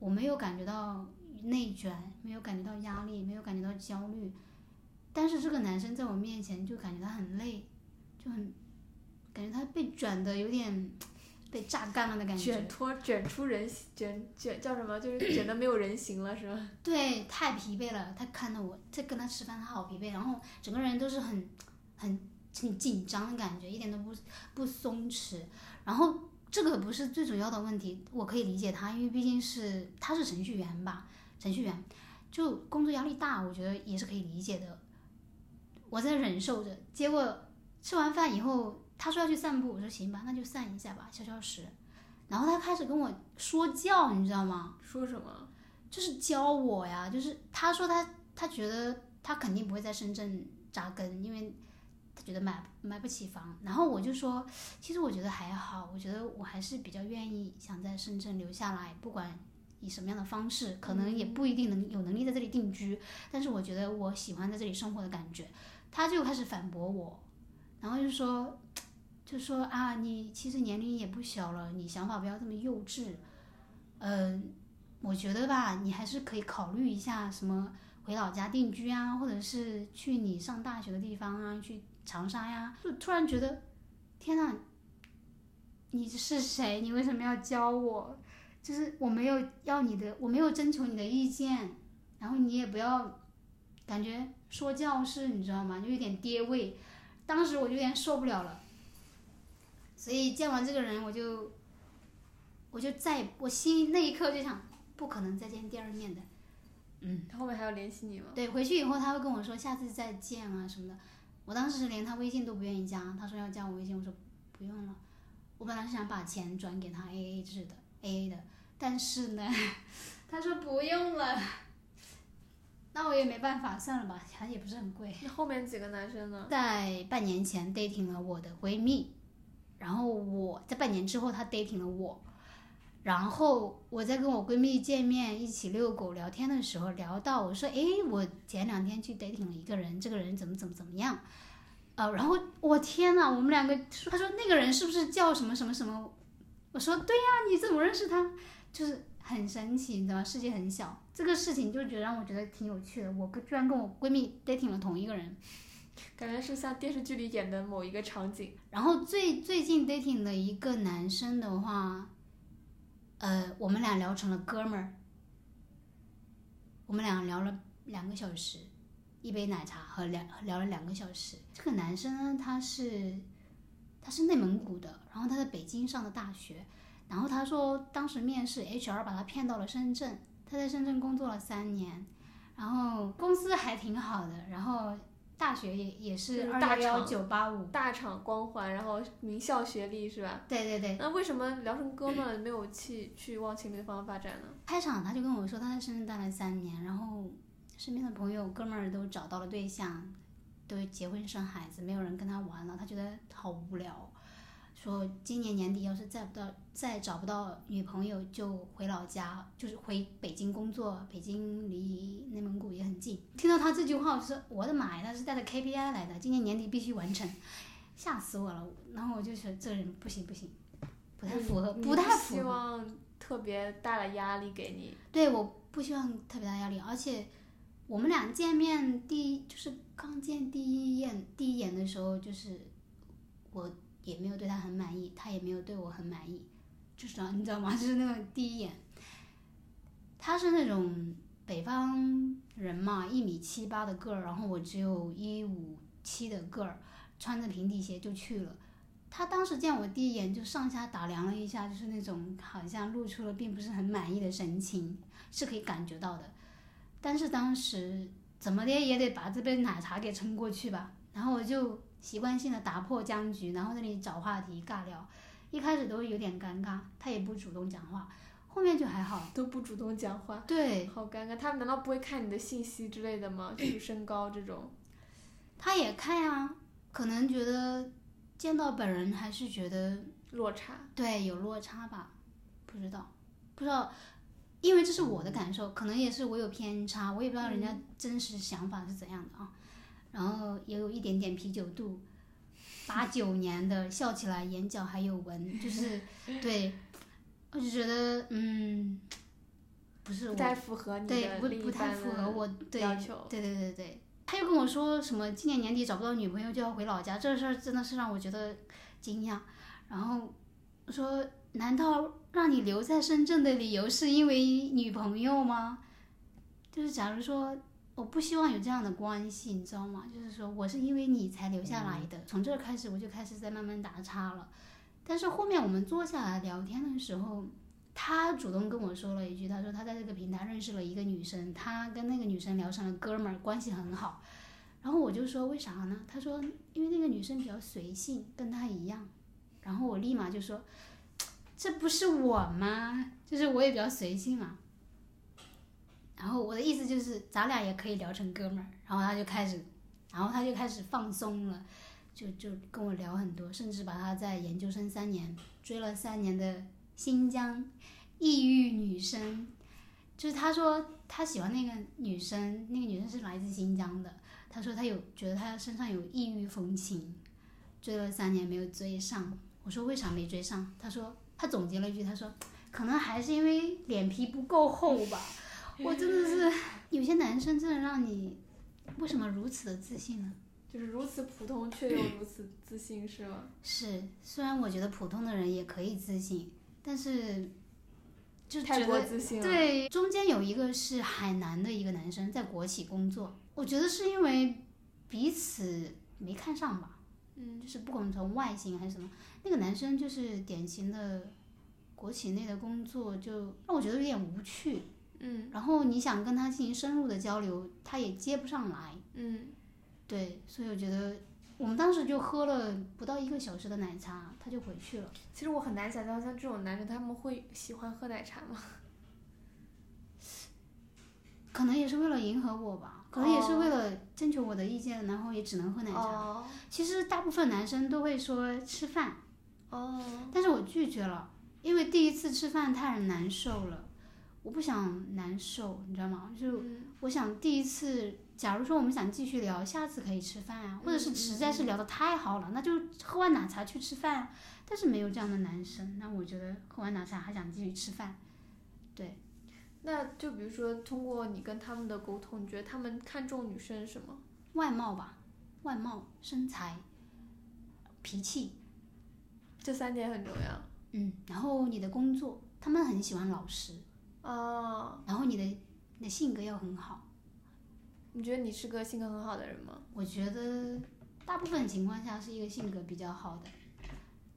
我没有感觉到内卷，没有感觉到压力，没有感觉到焦虑，但是这个男生在我面前就感觉他很累，就很感觉他被卷的有点被榨干了的感觉卷，脱卷出人卷卷叫什么？就是卷的没有人形了，是吧？对，太疲惫了。他看到我在跟他吃饭，他好疲惫，然后整个人都是很很很紧张的感觉，一点都不不松弛。然后这个不是最主要的问题，我可以理解他，因为毕竟是他是程序员吧，程序员就工作压力大，我觉得也是可以理解的。我在忍受着，结果吃完饭以后，他说要去散步，我说行吧，那就散一下吧，消消食。然后他开始跟我说教，你知道吗？说什么？就是教我呀，就是他说他他觉得他肯定不会在深圳扎根，因为他觉得买买不起房。然后我就说，其实我觉得还好，我觉得我还是比较愿意想在深圳留下来，不管以什么样的方式，可能也不一定能有能力在这里定居，但是我觉得我喜欢在这里生活的感觉。他就开始反驳我，然后就说。就说啊，你其实年龄也不小了，你想法不要这么幼稚。嗯、我觉得吧，你还是可以考虑一下什么回老家定居啊，或者是去你上大学的地方啊，去长沙呀。就突然觉得，天呐，你是谁？你为什么要教我？就是我没有要你的，我没有征求你的意见，然后你也不要感觉说教是，你知道吗？就有点爹味。当时我就有点受不了了，所以见完这个人，我就我就再我心那一刻就想，不可能再见第二面的。嗯，他后面还要联系你吗？对，回去以后他会跟我说下次再见啊什么的。我当时连他微信都不愿意加，他说要加我微信，我说不用了。我本来是想把钱转给他 A A 制的 A A 的，但是呢，他说不用了。那我也没办法，算了吧，反正也不是很贵。那后面几个男生呢？在半年前 dating 了我的闺蜜，然后我在半年之后她 dating 了我，然后我在跟我闺蜜见面一起遛狗聊天的时候，聊到我说，诶，我前两天去 dating 了一个人，这个人怎么怎么怎么样，呃，然后我天呐，我们两个，他说那个人是不是叫什么什么什么？我说对呀，你怎么认识他？就是很神奇，你知道吗？世界很小，这个事情就觉得让我觉得挺有趣的。我居然跟我闺蜜 dating 了同一个人，感觉是像电视剧里演的某一个场景。然后最最近 dating 的一个男生的话，呃，我们俩聊成了哥们儿，我们俩聊了两个小时，一杯奶茶和两聊了两个小时。这个男生呢，他是他是内蒙古的，然后他在北京上的大学，然后他说当时面试 HR 把他骗到了深圳，他在深圳工作了三年，然后公司还挺好的，然后大学也也是是二大幺幺厂九八五，大厂光环，然后名校学历是吧？对对对。那为什么聊成哥们儿没有去去往情侣的方向发展呢？开场他就跟我说他在深圳待了三年，然后身边的朋友哥们儿都找到了对象，都结婚生孩子，没有人跟他玩了，他觉得好无聊。说今年年底要是再不到再找不到女朋友，就回老家，就是回北京工作。北京离内蒙古也很近。听到他这句话，我说我的妈呀，他是带着 KPI 来的，今年年底必须完成，吓死我了。然后我就说这个人不行不行，不太符合，不太符合。希望特别大的压力给你。对，我不希望特别大压力，而且我们俩见面第一就是刚见第一眼第一眼的时候，就是我也没有对他很满意，他也没有对我很满意，就是这样，你知道吗？就是那种第一眼，他是那种北方人嘛，一米七八的个儿，然后我只有一五七的个儿，穿着平底鞋就去了。他当时见我第一眼就上下打量了一下，就是那种好像露出了并不是很满意的神情，是可以感觉到的。但是当时怎么的也得把这杯奶茶给撑过去吧。然后我就习惯性的打破僵局，然后那里找话题尬聊。一开始都有点尴尬，他也不主动讲话，后面就还好。都不主动讲话，对，好尴尬。他们难道不会看你的信息之类的吗？就是身高这种。他也看呀、可能觉得见到本人还是觉得落差，对有落差吧，不知道，不知道，因为这是我的感受，可能也是我有偏差，我也不知道人家真实想法是怎样的啊。然后也有一点点啤酒肚，八九年的，笑起来眼角还有纹，就是 对，我就觉得嗯，不是我不太符合你对不不太符合我对要求。对对对对，他又跟我说什么今年年底找不到女朋友就要回老家，这事儿真的是让我觉得惊讶。然后说，难道让你留在深圳的理由是因为女朋友吗？就是假如说我不希望有这样的关系，你知道吗？就是说我是因为你才留下来的，从这儿开始我就开始在慢慢打岔了。但是后面我们坐下来聊天的时候，他主动跟我说了一句，他说他在这个平台认识了一个女生，他跟那个女生聊成了哥们儿，关系很好。然后我就说为啥呢？他说因为那个女生比较随性，跟他一样。然后我立马就说，这不是我吗？就是我也比较随性嘛。然后我的意思就是，咱俩也可以聊成哥们儿。然后他就开始，然后他就开始放松了，就就跟我聊很多，甚至把他在研究生三年追了三年的新疆异域女生，就是他说他喜欢那个女生，那个女生是来自新疆的，他说他有觉得他身上有异域风情，追了三年没有追上。我说为啥没追上？他说他总结了一句，他说可能还是因为脸皮不够厚吧。我真的是有些男生真的让你为什么如此的自信呢？就是如此普通却又如此自信，是吗？是，虽然我觉得普通的人也可以自信，但是就太觉得过自信了。，对，中间有一个是海南的一个男生在国企工作，我觉得是因为彼此没看上吧，嗯，就是不管从外形还是什么，那个男生就是典型的国企内的工作，就让我觉得有点无趣。嗯然后你想跟他进行深入的交流，他也接不上来。嗯，对，所以我觉得我们当时就喝了不到一个小时的奶茶，他就回去了。其实我很难想象像这种男生他们会喜欢喝奶茶吗？可能也是为了迎合我吧，可能也是为了征求我的意见，然后也只能喝奶茶。哦其实大部分男生都会说吃饭，哦，但是我拒绝了。因为第一次吃饭太难受了，我不想难受，你知道吗？就嗯我想第一次，假如说我们想继续聊，下次可以吃饭啊，或者是实在是聊得太好了，那就喝完奶茶去吃饭啊。但是没有这样的男生，那我觉得喝完奶茶还想继续吃饭。对那就比如说通过你跟他们的沟通，你觉得他们看重女生什么？外貌吧，外貌、身材、脾气，这三点很重要。嗯，然后你的工作，他们很喜欢老实，哦，然后你的你的性格要很好。你觉得你是个性格很好的人吗？我觉得大部分情况下是一个性格比较好的，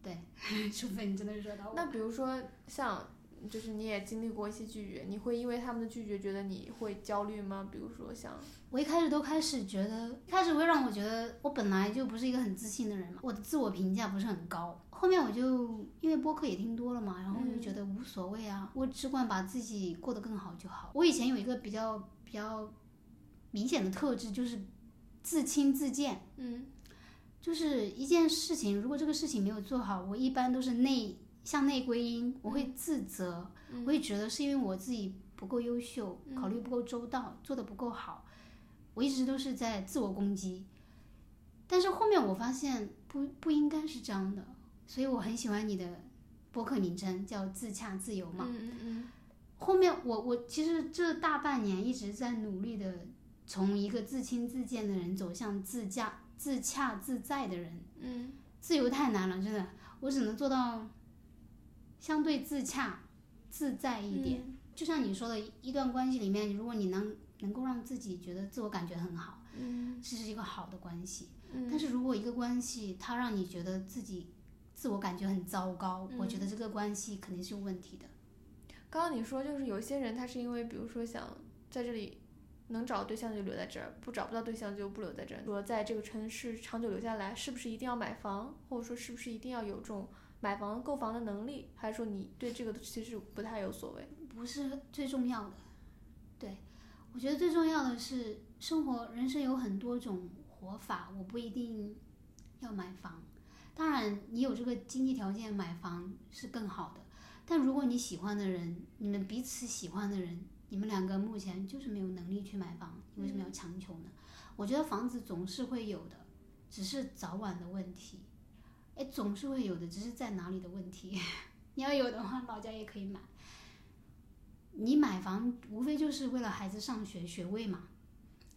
对，除非你真的惹到我。那比如说像，就是你也经历过一些拒绝，你会因为他们的拒绝觉得你会焦虑吗？比如说像，我一开始都开始觉得，一开始会让我觉得我本来就不是一个很自信的人嘛，我的自我评价不是很高。后面我就因为播客也听多了嘛，然后就觉得无所谓啊，我只管把自己过得更好就好。我以前有一个比较比较明显的特质，就是自轻自贱。嗯就是一件事情，如果这个事情没有做好，我一般都是内向内归因，我会自责，我会觉得是因为我自己不够优秀，考虑不够周到，做的不够好，我一直都是在自我攻击。但是后面我发现不不应该是这样的，所以我很喜欢你的博客名称叫“自洽自由”嘛。嗯嗯嗯后面我我其实这大半年一直在努力的从一个自轻自贱的人走向自驾自洽自在的人。嗯自由太难了，真的，我只能做到相对自洽、自在一点。就像你说的，一段关系里面，如果你能能够让自己觉得自我感觉很好，嗯这是一个好的关系。嗯但是如果一个关系它让你觉得自己自我感觉很糟糕，我觉得这个关系肯定是有问题的。刚刚你说就是有些人他是因为比如说想在这里能找对象就留在这儿，不找不到对象就不留在这儿。说在这个城市长久留下来，是不是一定要买房，或者说是不是一定要有这种买房购房的能力，还是说你对这个其实不太有所谓？不是最重要的。对，我觉得最重要的是生活，人生有很多种活法，我不一定要买房。当然，你有这个经济条件买房是更好的。但如果你喜欢的人，你们彼此喜欢的人，你们两个目前就是没有能力去买房，你为什么要强求呢？我觉得房子总是会有的，只是早晚的问题。哎，总是会有的，只是在哪里的问题。你要有的话，老家也可以买。你买房无非就是为了孩子上学学位嘛。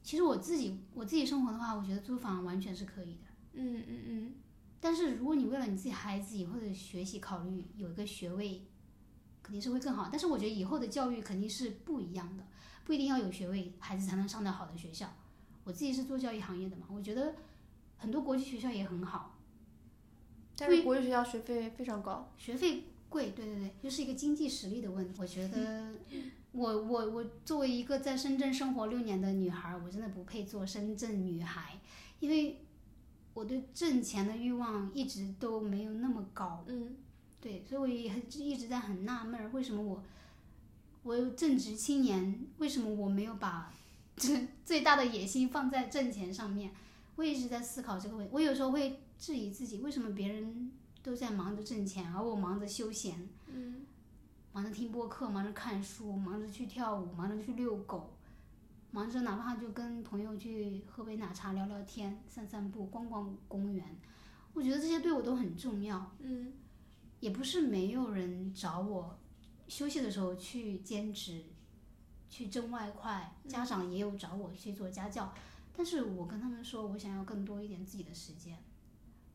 其实我自己我自己生活的话，我觉得租房完全是可以的。嗯嗯嗯但是如果你为了你自己孩子以后的学习考虑，有一个学位，肯定是会更好。但是我觉得以后的教育肯定是不一样的，不一定要有学位，孩子才能上到好的学校。我自己是做教育行业的嘛，我觉得很多国际学校也很好，但是国际学校学费非常高。学费贵，对对对，就是一个经济实力的问题。我觉得 我我我作为一个在深圳生活六年的女孩，我真的不配做深圳女孩，因为我对挣钱的欲望一直都没有那么高。嗯对，所以我也很一直在很纳闷儿，为什么我我有正值青年，为什么我没有把这 最大的野心放在挣钱上面？我一直在思考这个问题。我有时候会质疑自己，为什么别人都在忙着挣钱，而我忙着休闲，嗯忙着听播客，忙着看书，忙着去跳舞，忙着去遛狗，忙着哪怕就跟朋友去喝杯奶茶、聊聊天、散散步、逛逛公园。我觉得这些对我都很重要。嗯也不是没有人找我休息的时候去兼职，去挣外快，家长也有找我去做家教，但是我跟他们说，我想要更多一点自己的时间，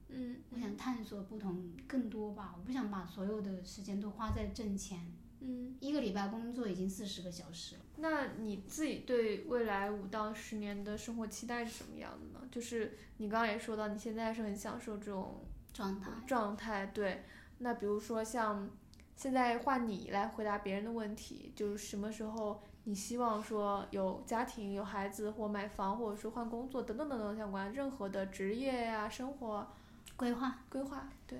嗯我想探索不同更多吧，我不想把所有的时间都花在挣钱。嗯。一个礼拜工作已经四十个小时了，那你自己对未来五到十年的生活期待是什么样的呢？就是你刚刚也说到，你现在是很享受这种状态。状态，对。那比如说像现在换你来回答别人的问题，就是什么时候你希望说有家庭、有孩子或买房，或者说换工作等等等等相关任何的职业呀、生活规划，规划，对，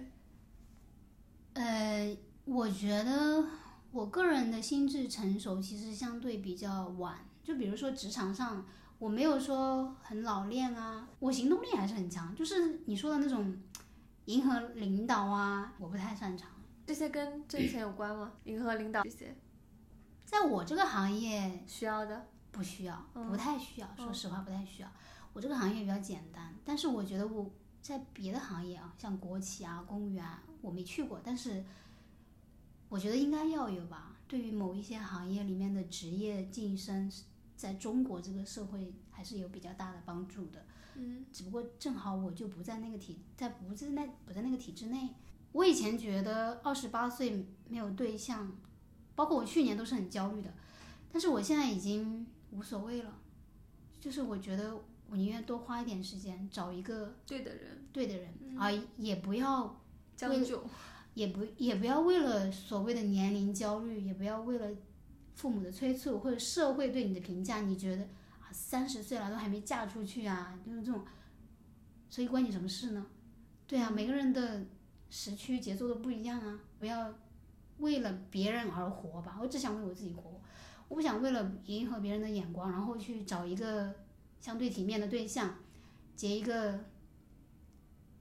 呃，我觉得我个人的心智成熟其实相对比较晚。就比如说职场上，我没有说很老练啊，我行动力还是很强。就是你说的那种迎合领导啊，我不太擅长。这些跟挣钱有关吗？迎合领导这些在我这个行业需要的？不需要，嗯不太需要。说嗯实话，不太需要。我这个行业比较简单，但是我觉得我在别的行业啊，像国企啊、公务员啊，我没去过，但是我觉得应该要有吧。对于某一些行业里面的职业晋升，在中国这个社会还是有比较大的帮助的。嗯只不过正好我就不在那个体，在不在那不在那个体制内。我以前觉得二十八岁没有对象，包括我去年都是很焦虑的，但是我现在已经无所谓了，就是我觉得我宁愿多花一点时间找一个对的人，对的人，而也不要将就。也不也不要为了所谓的年龄焦虑，也不要为了父母的催促或者社会对你的评价，你觉得啊三十岁了都还没嫁出去啊，就是这种，所以关你什么事呢？对啊，每个人的时区节奏都不一样啊，不要为了别人而活吧，我只想为我自己活，我不想为了迎合别人的眼光，然后去找一个相对体面的对象，结一个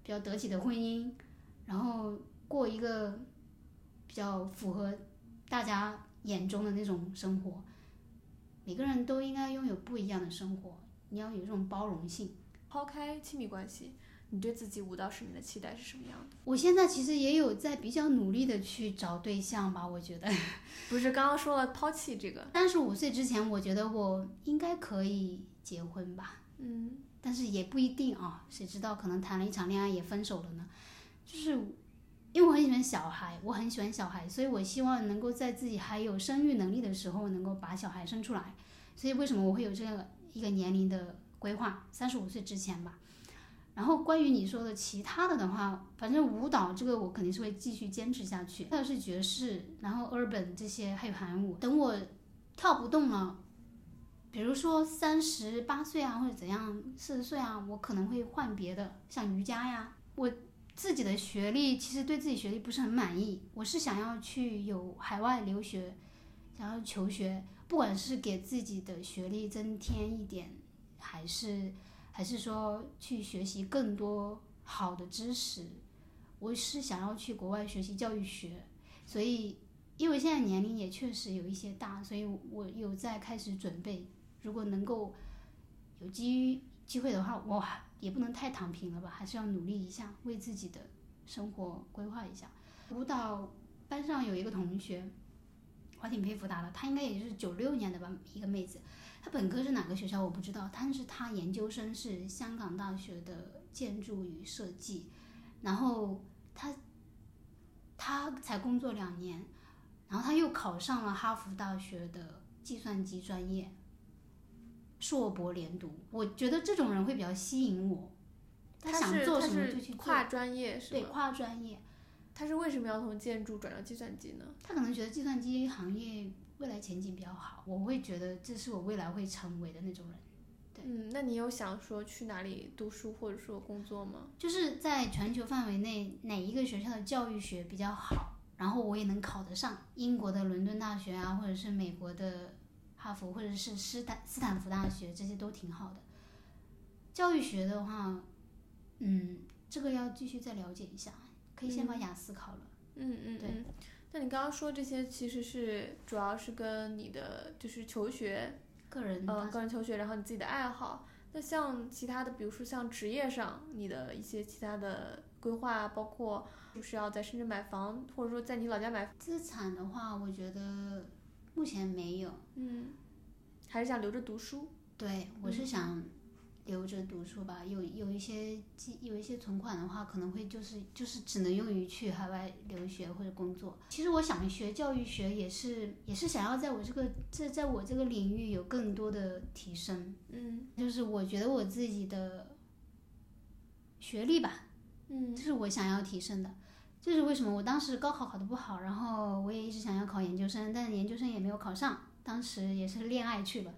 比较得体的婚姻，然后过一个比较符合大家眼中的那种生活。每个人都应该拥有不一样的生活，你要有这种包容性。抛开亲密关系，你对自己五到十年的期待是什么样的？我现在其实也有在比较努力的去找对象吧，我觉得。不是刚刚说了抛弃这个，三十五岁之前，我觉得我应该可以结婚吧，嗯但是也不一定啊，谁知道可能谈了一场恋爱也分手了呢？就是因为我很喜欢小孩，我很喜欢小孩，所以我希望能够在自己还有生育能力的时候，能够把小孩生出来。所以为什么我会有这个一个年龄的规划？三十五岁之前吧。然后关于你说的其他的的话，反正舞蹈这个我肯定是会继续坚持下去。还有是爵士，然后 urban 这些，还有韩舞。等我跳不动了，比如说三十八岁啊，或者怎样，四十岁啊，我可能会换别的，像瑜伽呀。我自己的学历其实对自己学历不是很满意，我是想要去有海外留学，想要求学，不管是给自己的学历增添一点，还是还是说去学习更多好的知识，我是想要去国外学习教育学，所以因为现在年龄也确实有一些大，所以我有在开始准备，如果能够有机机会的话，我还也不能太躺平了吧，还是要努力一下，为自己的生活规划一下。舞蹈班上有一个同学，我挺佩服她的，她应该也是九六年的吧，一个妹子。她本科是哪个学校我不知道，但是她研究生是香港大学的建筑与设计，然后她她才工作两年，然后她又考上了哈佛大学的计算机专业，硕博连读。我觉得这种人会比较吸引我，他想做什么就去跨专业是对？跨专业。他是为什么要从建筑转到计算机呢？他可能觉得计算机行业未来前景比较好，我会觉得这是我未来会成为的那种人。对嗯，那你有想说去哪里读书或者说工作吗？就是在全球范围内哪一个学校的教育学比较好，然后我也能考得上英国的伦敦大学啊，或者是美国的哈佛，或者是斯坦斯坦福大学，这些都挺好的。教育学的话，嗯，这个要继续再了解一下，可以先把雅思考了。对嗯嗯对。那你刚刚说这些其实是主要是跟你的就是求学，个人呃，个人求学，然后你自己的爱好。那像其他的，比如说像职业上，你的一些其他的规划，包括就是要在深圳买房，或者说在你老家买，资产的话，我觉得目前没有。嗯，还是想留着读书。对，我是想留着读书吧。有有一些积有一些存款的话，可能会就是就是只能用于去海外留学或者工作。其实我想学教育学也是也是想要在我这个这在我这个领域有更多的提升。嗯就是我觉得我自己的学历吧，嗯这是我想要提升的。这是为什么我当时高考考得不好，然后我也一直想要考研究生，但是研究生也没有考上，当时也是恋爱去了，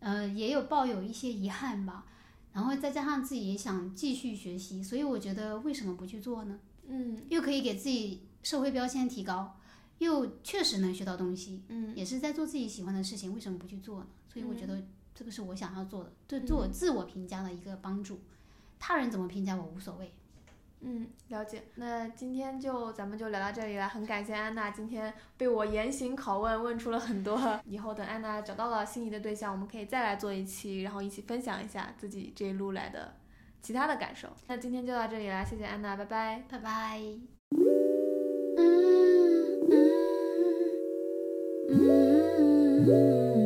呃，也有抱有一些遗憾吧。然后再加上自己也想继续学习，所以我觉得为什么不去做呢？嗯又可以给自己社会标签提高，又确实能学到东西，嗯也是在做自己喜欢的事情，为什么不去做呢？所以我觉嗯得这个是我想要做的，对对我自我评价的一个帮助。他人怎么评价我无所谓。嗯，了解。那今天就咱们就聊到这里了，很感谢安娜今天被我严刑拷问，问出了很多。以后等安娜找到了心仪的对象，我们可以再来做一期，然后一起分享一下自己这一路来的其他的感受。那今天就到这里了，谢谢安娜，拜拜。拜拜。嗯。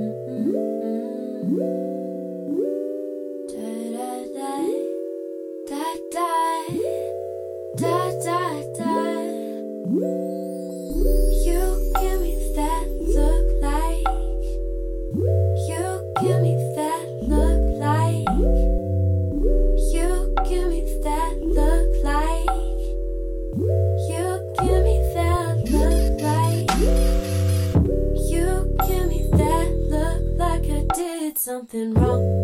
something wrong.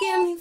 give me